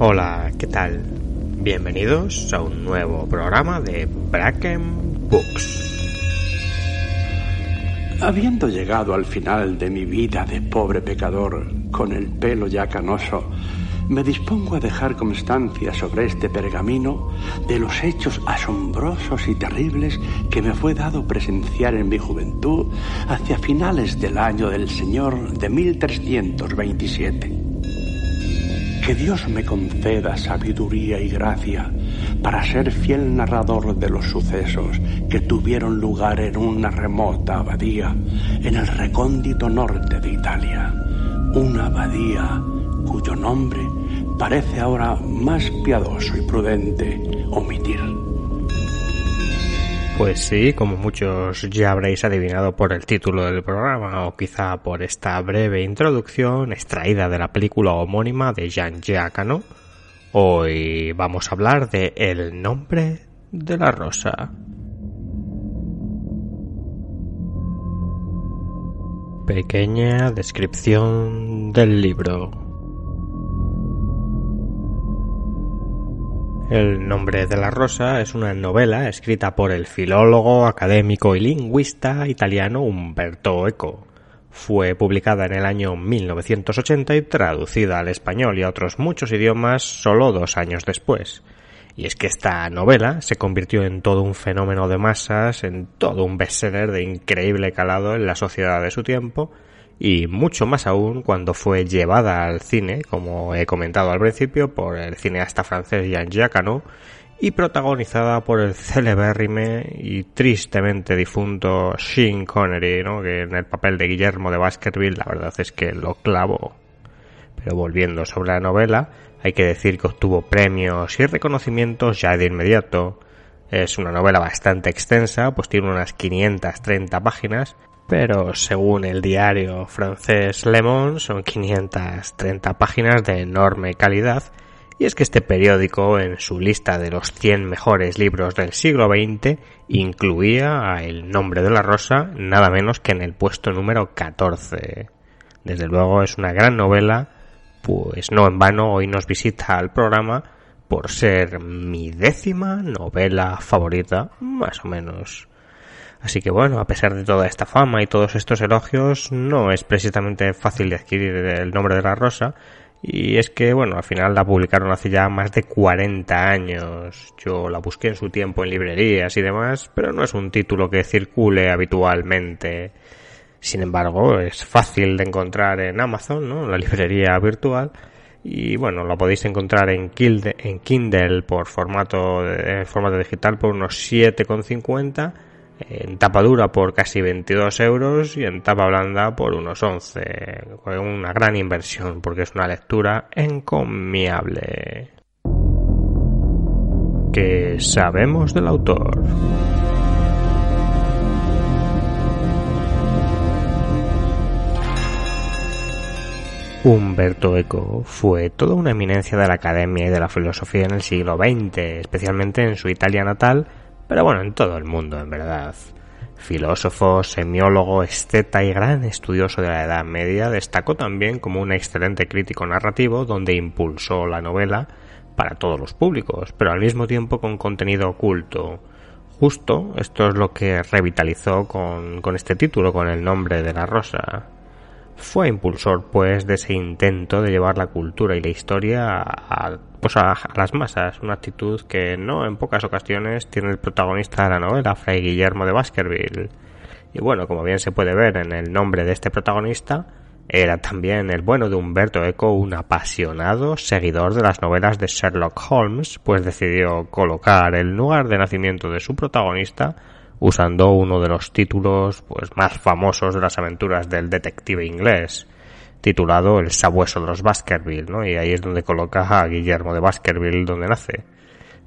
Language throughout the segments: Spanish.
Hola, ¿qué tal? Bienvenidos a un nuevo programa de Bracken Books. Habiendo llegado al final de mi vida de pobre pecador, con el pelo ya canoso, me dispongo a dejar constancia sobre este pergamino de los hechos asombrosos y terribles que me fue dado presenciar en mi juventud hacia finales del año del Señor de 1327. Que Dios me conceda sabiduría y gracia para ser fiel narrador de los sucesos que tuvieron lugar en una remota abadía en el recóndito norte de Italia. Una abadía cuyo nombre parece ahora más piadoso y prudente omitir. Pues sí, como muchos ya habréis adivinado por el título del programa o quizá por esta breve introducción extraída de la película homónima de Jean Giacano, hoy vamos a hablar de El nombre de la rosa. Pequeña descripción del libro. El nombre de la rosa es una novela escrita por el filólogo, académico y lingüista italiano Umberto Eco. Fue publicada en el año 1980 y traducida al español y a otros muchos idiomas solo dos años después. Y es que esta novela se convirtió en todo un fenómeno de masas, en todo un bestseller de increíble calado en la sociedad de su tiempo, y mucho más aún cuando fue llevada al cine, como he comentado al principio, por el cineasta francés Jean Giacano y protagonizada por el celebérrime y tristemente difunto Sean Connery, que en el papel de Guillermo de Baskerville la verdad es que lo clavó. Pero volviendo sobre la novela, hay que decir que obtuvo premios y reconocimientos ya de inmediato. Es una novela bastante extensa, pues tiene unas 530 páginas, pero según el diario francés Le Monde son 530 páginas de enorme calidad y es que este periódico en su lista de los 100 mejores libros del siglo XX incluía El nombre de la rosa nada menos que en el puesto número 14. Desde luego es una gran novela, pues no en vano hoy nos visita al programa por ser mi décima novela favorita, más o menos. Así que bueno, a pesar de toda esta fama y todos estos elogios, no es precisamente fácil de adquirir el nombre de la rosa. Y es que, bueno, al final la publicaron hace ya más de 40 años. Yo la busqué en su tiempo en librerías y demás, pero no es un título que circule habitualmente. Sin embargo, es fácil de encontrar en Amazon, ¿no? La librería virtual. Y bueno, la podéis encontrar en Kindle, en Kindle por formato, en formato digital por unos 7,50 en tapa dura por casi 22 euros y en tapa blanda por unos 11. Una gran inversión porque es una lectura encomiable. ¿Qué sabemos del autor? Humberto Eco fue toda una eminencia de la academia y de la filosofía en el siglo XX, especialmente en su Italia natal, pero bueno, en todo el mundo, en verdad. Filósofo, semiólogo, esteta y gran estudioso de la Edad Media, destacó también como un excelente crítico narrativo donde impulsó la novela para todos los públicos, pero al mismo tiempo con contenido oculto. Justo esto es lo que revitalizó con, este título, con el nombre de la rosa. Fue impulsor, pues, de ese intento de llevar la cultura y la historia a, pues a, las masas, una actitud que no en pocas ocasiones tiene el protagonista de la novela, Fray Guillermo de Baskerville. Y bueno, como bien se puede ver en el nombre de este protagonista, era también el bueno de Humberto Eco un apasionado seguidor de las novelas de Sherlock Holmes, pues decidió colocar el lugar de nacimiento de su protagonista usando uno de los títulos pues más famosos de las aventuras del detective inglés. Titulado El sabueso de los Baskerville, ¿no? Y ahí es donde coloca a Guillermo de Baskerville, donde nace.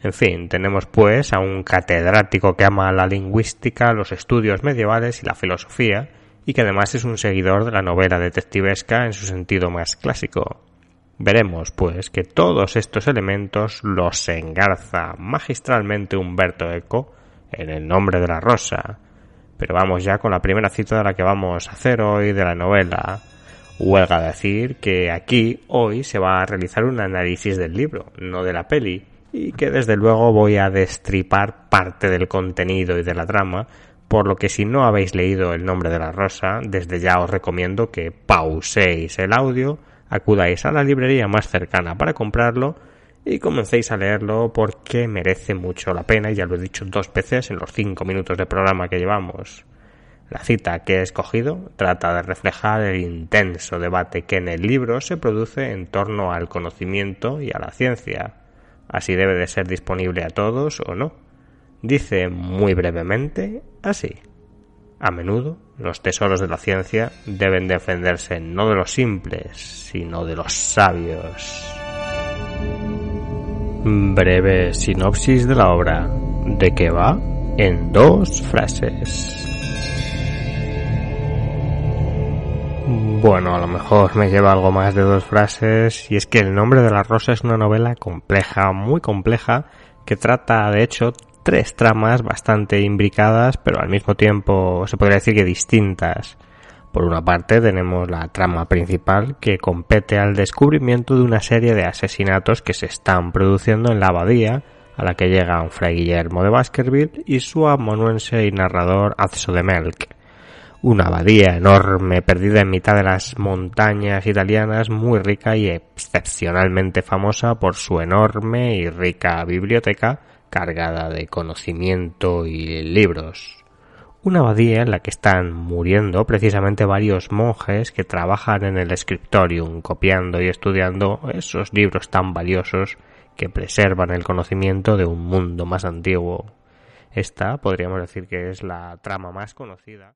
En fin, tenemos pues a un catedrático que ama la lingüística, los estudios medievales y la filosofía, y que además es un seguidor de la novela detectivesca en su sentido más clásico. Veremos, pues, que todos estos elementos los engarza magistralmente Humberto Eco en el nombre de la rosa. Pero vamos ya con la primera cita de la que vamos a hacer hoy de la novela. Huelga decir que aquí hoy se va a realizar un análisis del libro, no de la peli, y que desde luego voy a destripar parte del contenido y de la trama, por lo que si no habéis leído El nombre de la rosa, desde ya os recomiendo que pauséis el audio, acudáis a la librería más cercana para comprarlo y comencéis a leerlo porque merece mucho la pena, y ya lo he dicho dos veces en los cinco minutos de programa que llevamos. La cita que he escogido trata de reflejar el intenso debate que en el libro se produce en torno al conocimiento y a la ciencia, así debe de ser disponible a todos o no. Dice muy brevemente así. A menudo los tesoros de la ciencia deben defenderse no de los simples, sino de los sabios. Breve sinopsis de la obra. ¿De qué va? En dos frases. Bueno, a lo mejor me lleva algo más de dos frases, y es que El nombre de la rosa es una novela compleja, muy compleja, que trata de hecho tres tramas bastante imbricadas, pero al mismo tiempo se podría decir que distintas. Por una parte tenemos la trama principal que compete al descubrimiento de una serie de asesinatos que se están produciendo en la abadía a la que llega un fray Guillermo de Baskerville y su amanuense y narrador Azzo de Melk una abadía enorme perdida en mitad de las montañas italianas, muy rica y excepcionalmente famosa por su enorme y rica biblioteca cargada de conocimiento y libros. Una abadía en la que están muriendo precisamente varios monjes que trabajan en el scriptorium copiando y estudiando esos libros tan valiosos que preservan el conocimiento de un mundo más antiguo. Esta podríamos decir que es la trama más conocida.